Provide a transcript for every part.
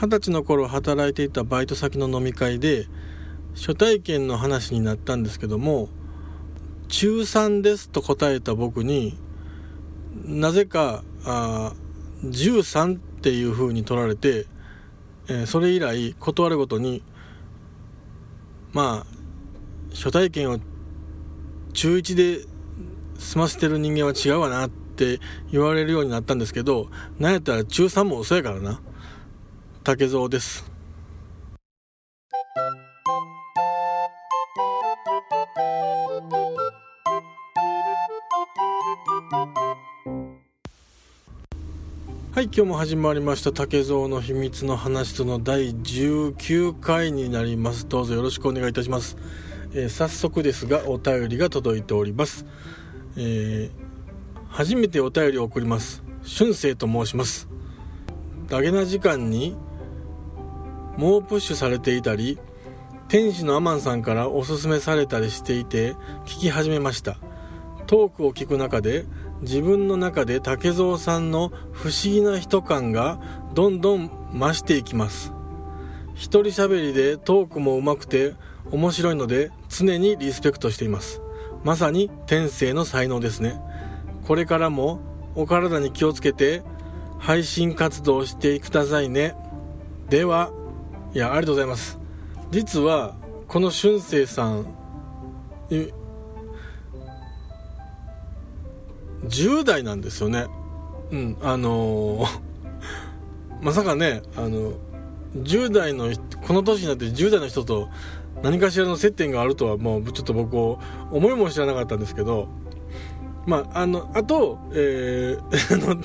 二十歳の頃働いていたバイト先の飲み会で初体験の話になったんですけども中3ですと答えた僕になぜかあ13っていう風に取られて、えー、それ以来断るごとにまあ初体験を中1で済ませてる人間は違うわなって言われるようになったんですけどなんやったら中3も嘘やからな。竹蔵です。はい今日も始まりました。竹蔵の秘密の話との第19回になります。どうぞよろしくお願いいたします、えー、早速ですがお便りが届いております、えー、初めてお便りを送ります。春生と申します。ダゲな時間に猛プッシュされていたり天使のアマンさんからおすすめされたりしていて聞き始めました。トークを聞く中で自分の中で竹蔵さんの不思議な人感がどんどん増していきます。一人喋りでトークも上手くて面白いので常にリスペクトしています。まさに天性の才能ですね。これからもお体に気をつけて配信活動してくださいね。ではいやありがとうございます。実はこの俊生さん10代なんですよね。うんあのー、まさかねあの10代のこの年になって10代の人と何かしらの接点があるとはもうちょっと僕思いも知らなかったんですけど。まあ、あの、あと、えー、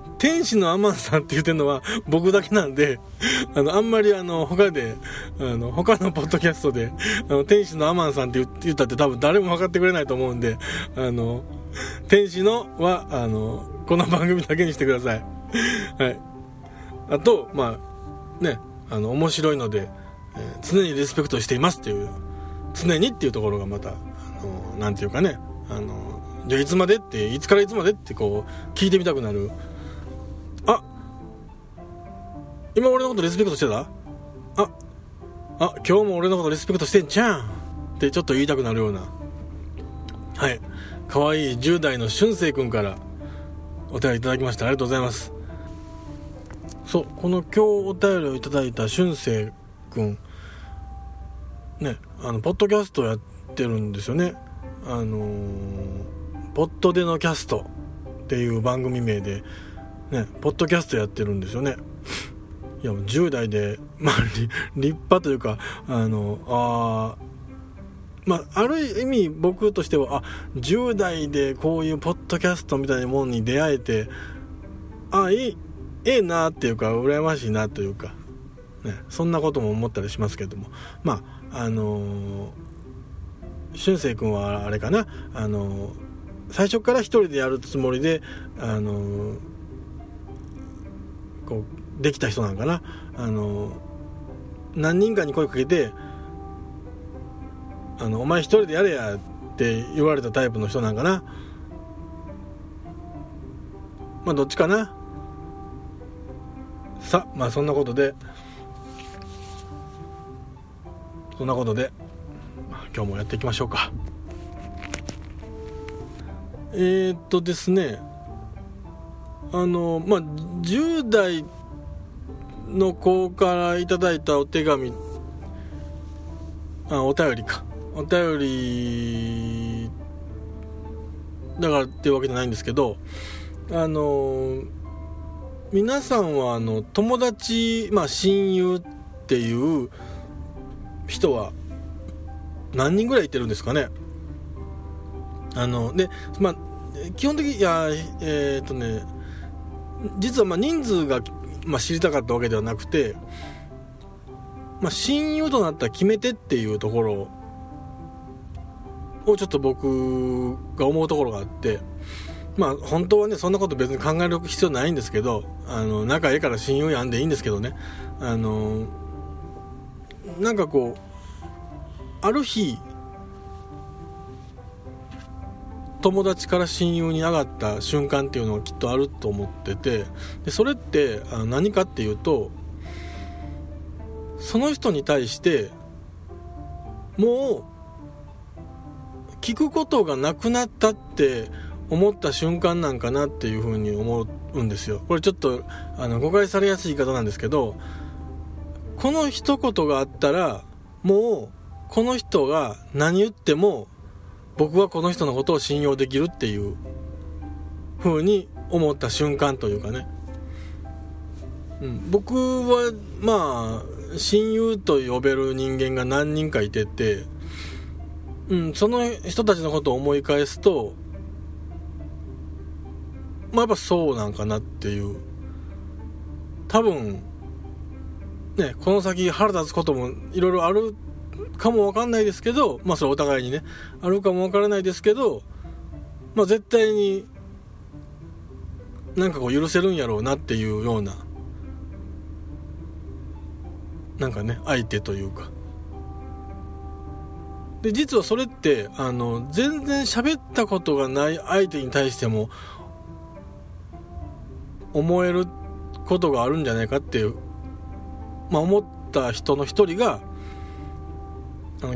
天使のアマンさんって言ってるのは僕だけなんで、あの、あんまりあの、他で、あの、他のポッドキャストで、あの、天使のアマンさんって言ったって多分誰も分かってくれないと思うんで、あの、天使のは、あの、この番組だけにしてください。はい。あと、まあ、ね、あの、面白いので、えー、常にリスペクトしていますっていう、常にっていうところがまた、あの、なんていうかね、あの、じゃあいつまでっていつからいつまでってこう聞いてみたくなる今俺のことリスペクトしてた？ああ今日も俺のことリスペクトしてんじゃん。ってちょっと言いたくなるような。はい。可愛い10代の俊生君から。お便りいただきました。ありがとうございます。そうこの今日お便りをいただいた俊生君ねあのポッドキャストやってるんですよね。あのーポッドでのキャストっていう番組名で、ね、ポッドキャストやってるんですよね。いや、10代で、まあ、立派というか、あの、あまあ、ある意味僕としては、あ、10代でこういうポッドキャストみたいなものに出会えて、あ、いい、ええなっていうか、羨ましいなというか、ね、そんなことも思ったりしますけども、まあ、あのー、俊生君はあれかな、あのー最初から一人でやるつもりであのこうできた人なんかな。あの何人かに声かけてあの「お前一人でやれや」って言われたタイプの人なんかな。まあどっちかな。さまあそんなことで。そんなことで、今日もやっていきましょうか。えー、っとですね。あのまあ10代っての子からいただいたお手紙。あお便りか。お便りだからっていうわけじゃないんですけどあの皆さんはあの友達まあ親友っていう人は何人ぐらいいてるんですかね。あのでまあ基本的にいやえー、っとね実はまあ人数が、まあ、知りたかったわけではなくて、まあ、親友となったら決め手っていうところをちょっと僕が思うところがあってまあ本当はねそんなこと別に考える必要ないんですけどあの仲ええから親友やんでいいんですけどね。あのなんかこうある日友達から親友に上がった瞬間っていうのはきっとあると思っててでそれって何かっていうとその人に対してもう聞くことがなくなったって思った瞬間なんかなっていうふうに思うんですよ。これちょっとあの誤解されやすい言い方なんですけどこの一言があったらもうこの人が何言っても僕はこの人のことを信用できるっていう風に思った瞬間というかね、うん、僕はまあ親友と呼べる人間が何人かいてて、うん、その人たちのことを思い返すとまあやっぱそうなんかなっていう。多分ねこの先腹立つこともいろいろあるかもわかんないですけどまあそれお互いにねあるかもわからないですけどまあ絶対になんかこう許せるんやろうなっていうようななんかね相手というか。で実はそれってあの全然喋ったことがない相手に対しても思えることがあるんじゃないかっていう、まあ、思った人の一人が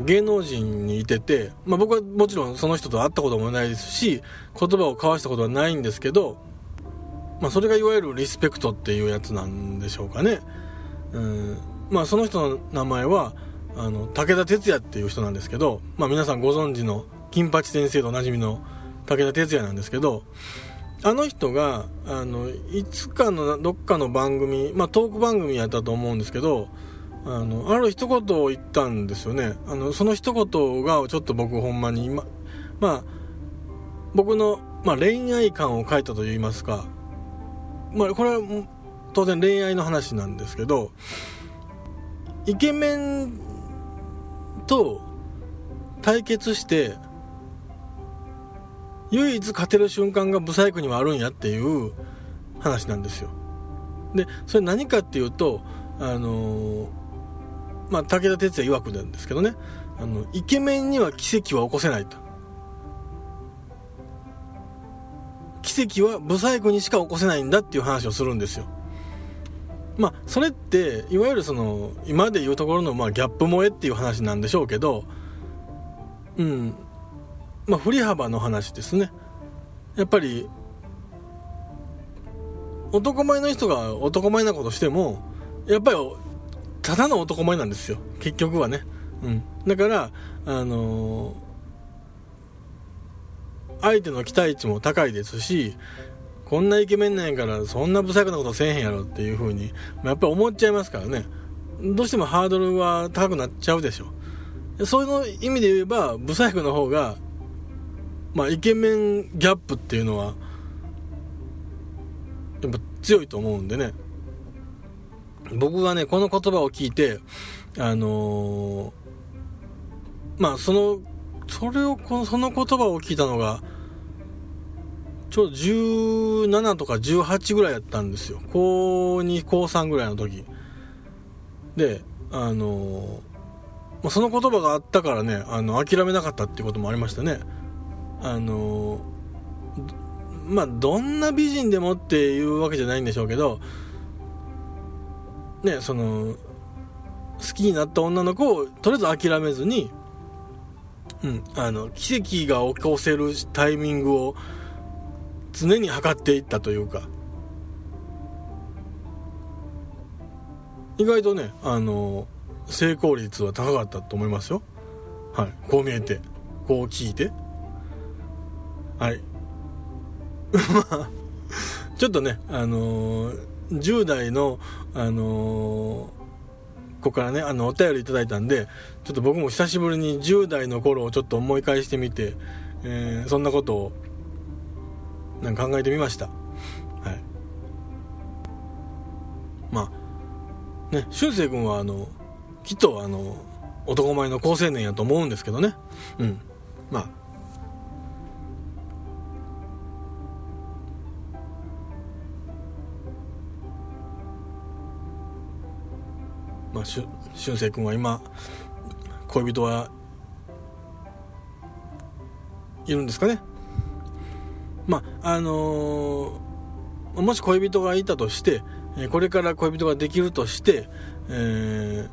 芸能人にいてて、まあ、僕はもちろんその人と会ったこともないですし言葉を交わしたことはないんですけど、まあ、それがいわゆるリスペクトっていうやつなんでしょうかね。うんまあ、その人の名前はあの武田鉄矢っていう人なんですけど、まあ、皆さんご存知の金八先生とおなじみの武田鉄矢なんですけどあの人があのいつかのどっかの番組、まあ、トーク番組やったと思うんですけどあのある一言を言ったんですよね。あのその一言がちょっと僕ほんまに今まあ僕の、まあ、恋愛観を書いたといいますか、まあ、これは当然恋愛の話なんですけどイケメンと対決して唯一勝てる瞬間がブサイクにはあるんやっていう話なんですよ。でそれ何かっていうとあのまあ武田鉄矢曰くなんですけどね。あのイケメンには奇跡は起こせないと。奇跡はブサイクにしか起こせないんだっていう話をするんですよ。まあそれっていわゆるその今でいうところのまあギャップ萌えっていう話なんでしょうけどうん。まあ、振り幅の話ですね。やっぱり男前の人が男前なことしてもやっぱりただの男前なんですよ。結局はね、うん、だからあのー、相手の期待値も高いですしこんなイケメンなんやからそんな不細工なことせえへんやろっていう風にやっぱり思っちゃいますからね。どうしてもハードルは高くなっちゃうでしょ。そういう意味で言えば不細工の方がまあ、イケメンギャップっていうのはやっぱ強いと思うんでね。僕がねこの言葉を聞いてあのー、まあそのそれをこのその言葉を聞いたのがちょうど17とか18ぐらいやったんですよ。高2高3ぐらいの時。であのー、ま、その言葉があったからねあの諦めなかったっていうこともありましたね。あのまあどんな美人でもっていうわけじゃないんでしょうけどねその好きになった女の子をとりあえず諦めずに、うん、あの奇跡が起こせるタイミングを常に測っていったというか。意外とねあの成功率は高かったと思いますよ。はいこう見えてこう聞いて。はい。まあちょっとねあのー、10代のあのー、子からねあのお便りいただいたんでちょっと僕も久しぶりに10代の頃をちょっと思い返してみて、えー、そんなことをなんか考えてみました。はい。まあね俊く君はあのきっとあの男前の好青年やと思うんですけどね。うん。まあまあ、しゅ俊く君は今恋人はいるんですかね？まああのー、もし恋人がいたとしてこれから恋人ができるとして、え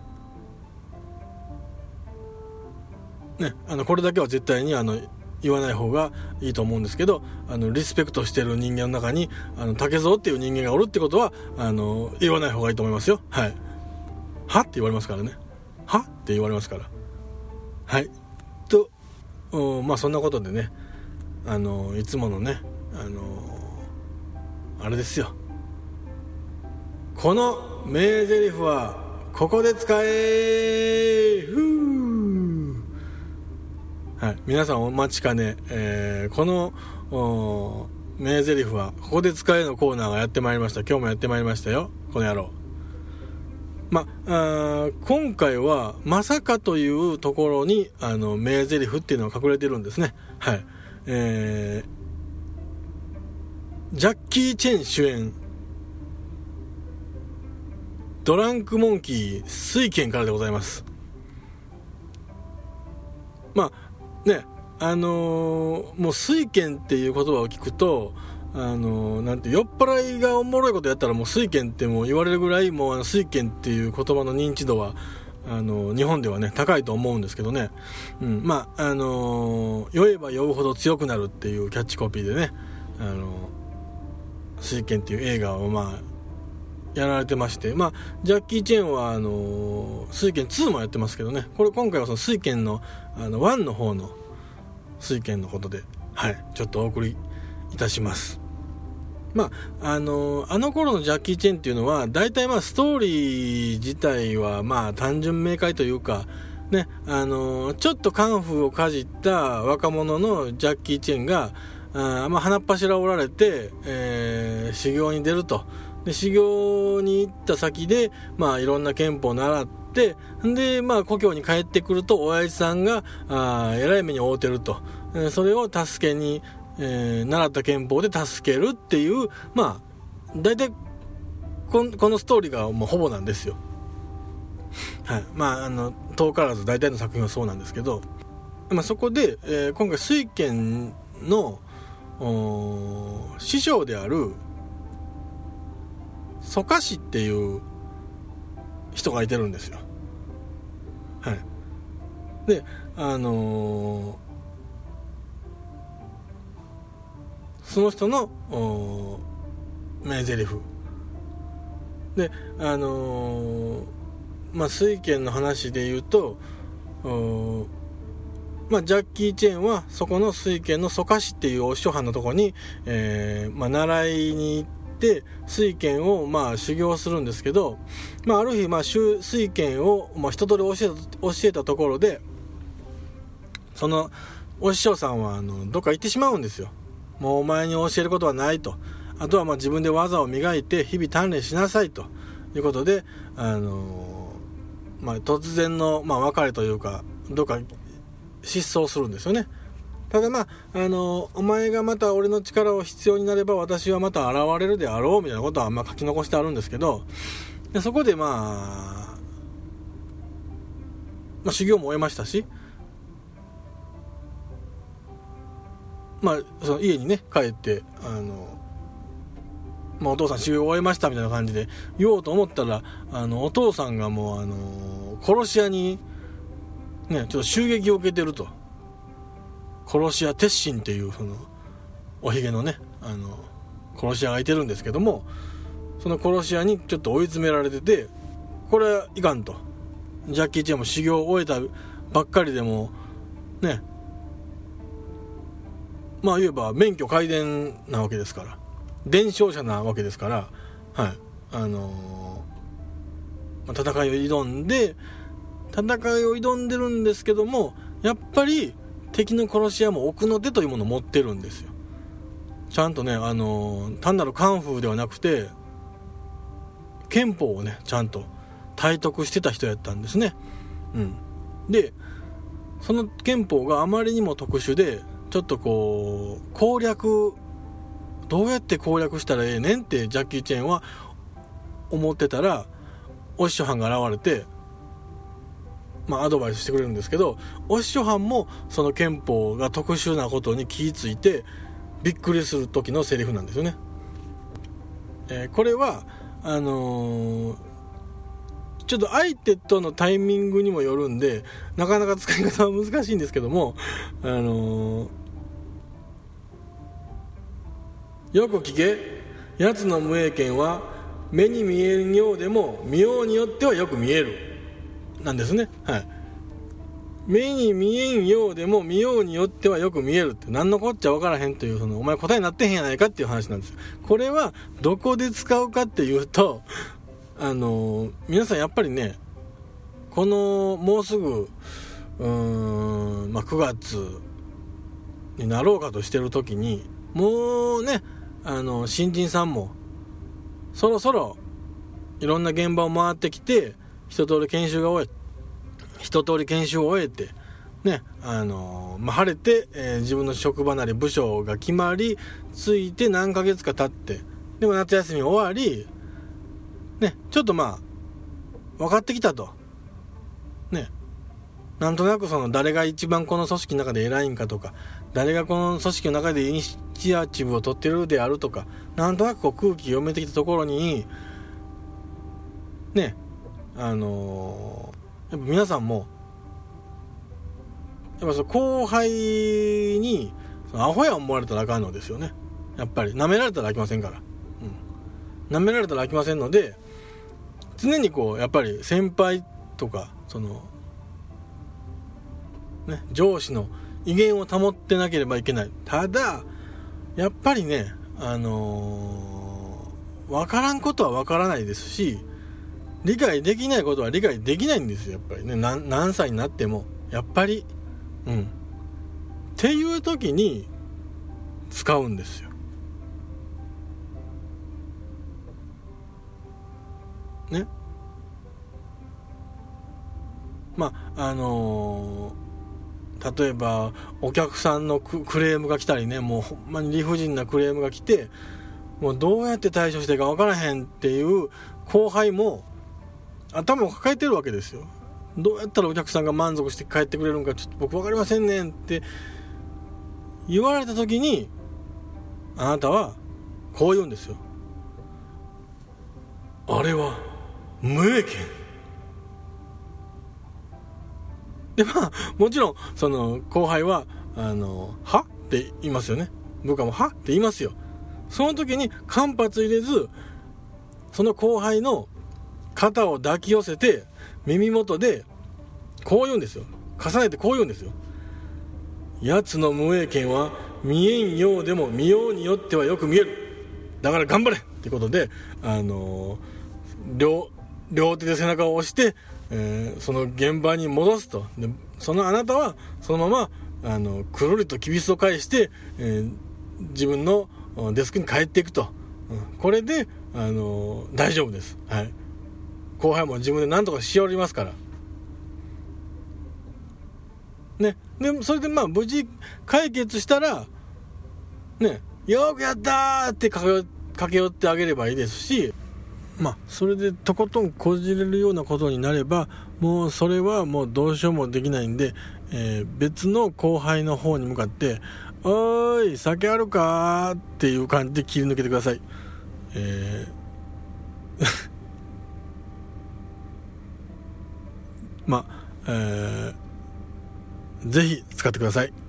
ー、ね、あのこれだけは絶対にあの言わない方がいいと思うんですけどあのリスペクトしてる人間の中にあの竹蔵っていう人間がおるってことはあの言わない方がいいと思いますよはい。は？って言われますからね。は？って言われますから。はい。とまあそんなことでねあのいつものねあのあれですよ。この名台詞はここで使えはい、皆さんお待ちかね、えー、この名台詞はここで使えのコーナーがやってまいりました。今日もやってまいりましたよ。この野郎。まあ今回はまさかというところにあの名台詞っていうのが隠れてるんですね。はい。えー、ジャッキー・チェン主演。ドランクモンキー水拳からでございます。まあねあのー、もう水拳っていう言葉を聞くとあの、なんて酔っ払いがおもろいことやったらもう水拳っても言われるぐらいもうあの水拳っていう言葉の認知度はあの日本ではね高いと思うんですけどね、うん、まああの酔えば酔うほど強くなるっていうキャッチコピーでね「あの水拳」っていう映画をまあやられてまして、まあ、ジャッキー・チェンは、あのー、水拳2もやってますけどね、これ今回はその水拳の、あの、1の方の水拳のことで、はい、ちょっとお送りいたします。まあ、あのー、あの頃のジャッキー・チェンっていうのは、大体まあ、ストーリー自体は、まあ、単純明快というか、ね、あの、ちょっとカンフーをかじった若者のジャッキー・チェンが、あまあ、鼻っ柱おられて、えー、修行に出ると。で修行に行った先で、まあ、いろんな憲法を習ってで、まあ、故郷に帰ってくると親父さんがあえらい目に遭うてると、それを助けに、えー、習った憲法で助けるっていうまあ大体ここのストーリーがもうほぼなんですよ。はい、まああの遠からず大体の作品はそうなんですけど、まあ、そこで、えー、今回水拳の師匠である蘇我氏っていう人がいてるんですよ。はい。であのー、その人の名台詞。であのー、まあ水拳の話で言うとまあ、ジャッキー・チェーンはそこの水拳の蘇我氏っていうお師匠藩のとこに、えーまあ、習いに行って水拳をまあ修行するんですけど、まあ、ある日まあ水拳をまあ一通り教えた教えたところでそのお師匠さんはあのどっか行ってしまうんですよ。もうお前に教えることはないと。あとはまあ自分で技を磨いて日々鍛錬しなさいと。いうことで、あのまあ、突然のまあ別れというかどっか失踪するんですよね。ただまあ、あの、お前がまた俺の力を必要になれば私はまた現れるであろうみたいなことはまあ書き残してあるんですけど、でそこでまあ、まあ修行も終えましたし、まあ、その家にね、帰って、あの、まあ、お父さん修行終えましたみたいな感じで言おうと思ったら、あの、お父さんがもう、あの、殺し屋に、ね、ちょっと襲撃を受けてると。殺し屋鉄心っていうそのおひげのねあの殺し屋がいてるんですけどもその殺し屋にちょっと追い詰められててこれはいかんとジャッキー・チェンも修行を終えたばっかりでもねまあ言えば免許皆伝なわけですから。伝承者なわけですから。はい。あのー、戦いを挑んで戦いを挑んでるんですけどもやっぱり敵の殺し屋も奥の手というものを持ってるんですよ。ちゃんとねあの単なるカンフーではなくて憲法をねちゃんと体得してた人やったんですね。うん。でその憲法があまりにも特殊でちょっとこう攻略どうやって攻略したらええねんってジャッキー・チェンは思ってたらお師匠藩が現れてまあ、アドバイスしてくれるんですけどお師匠藩もその憲法が特殊なことに気付いてびっくりする時のセリフなんですよね。えー、これはあのー、ちょっと相手とのタイミングにもよるんでなかなか使い方は難しいんですけどもあのー、よく聞け。奴の無影剣は目に見えるようでも見ようによってはよく見える。なんですね。はい。目に見えんようでも見ようによってはよく見える。って何のこっちゃ分からへんというそのお前答えになってへんやないかっていう話なんですこれはどこで使うかっていうとあの皆さんやっぱりねこのもうすぐうーん、まあ、9月になろうかとしてる時にもうねあの新人さんもそろそろいろんな現場を回ってきて一通り研修が終え一通り研修を終えて、ね、あのまあ、晴れて、えー、自分の職場なり部署が決まり、ついて何ヶ月か経って、でも夏休み終わり、ね、ちょっとまあ、分かってきたと。ね、なんとなくその誰が一番この組織の中で偉いんかとか、誰がこの組織の中でイニシアチブを取ってるであるとか、なんとなくこう空気読めてきたところに、ね、あのやっぱ皆さんもやっぱその後輩にアホや思われたらあかんのですよね。やっぱり舐められたらあきませんから。うん。舐められたらあきませんので常にこうやっぱり先輩とかそのね上司の威厳を保ってなければいけない。ただやっぱりねあのー、分からんことは分からないですし理解できないことは理解できないんですよやっぱりね。何歳になっても。やっぱりうん。っていう時に使うんですよ。ね。まああのー、例えばお客さんのクレームが来たりねもうほんまに理不尽なクレームが来てもうどうやって対処していいか分からへんっていう後輩も頭を抱えてるわけですよ。どうやったらお客さんが満足して帰ってくれるんかちょっと僕分かりませんねんって言われた時にあなたはこう言うんですよ。あれは無影でまあもちろんその後輩はあのは？って言いますよね。部下もは？って言いますよ。その時に間髪入れずその後輩の肩を抱き寄せて耳元でこう言うんですよ。重ねてこう言うんですよ。奴の無影剣は見えんようでも見ようによってはよく見える。だから頑張れってことであのー、両両手で背中を押して、えー、その現場に戻すと。でそのあなたはそのままあのくるりときびすを返して、えー、自分のデスクに帰っていくと、うん、これで、あの大丈夫です、はい、後輩も自分で何とかしおりますから。ね。でそれでまあ無事解決したらね。よくやったーって駆け寄ってあげればいいですしまあそれでとことんこじれるようなことになればもうそれはもうどうしようもできないんで、えー、別の後輩の方に向かって「おーい酒あるか?」っていう感じで切り抜けてくださいえー まあ、えー、ぜひ使ってください。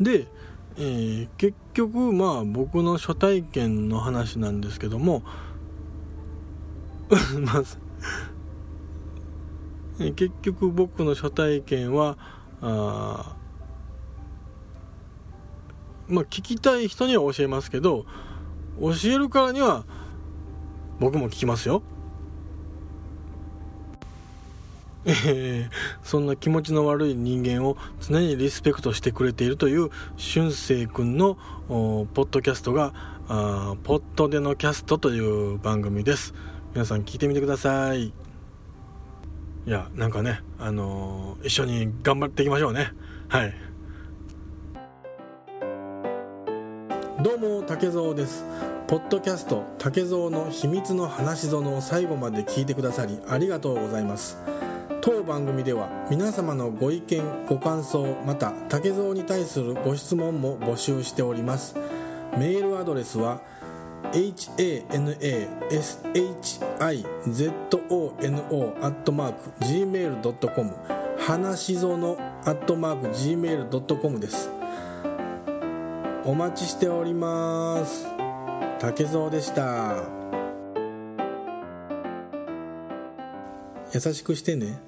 で、えー、結局まあ僕の初体験の話なんですけども まず結局僕の初体験はあまあ聞きたい人には教えますけど教えるからには僕も聞きますよ。えー、そんな気持ちの悪い人間を常にリスペクトしてくれているという俊く君のポッドキャストがあポッドでのキャストという番組です。皆さん聞いてみてください。いやなんかねあのー、一緒に頑張っていきましょうね。はい。どうも竹蔵です。ポッドキャスト竹蔵の秘密の話園を最後まで聞いてくださりありがとうございます。当番組では皆様のご意見ご感想また竹蔵に対するご質問も募集しております。メールアドレスは hanashizono.gmail.com 花しぞの .gmail.com です。お待ちしております。竹蔵でした。優しくしてね。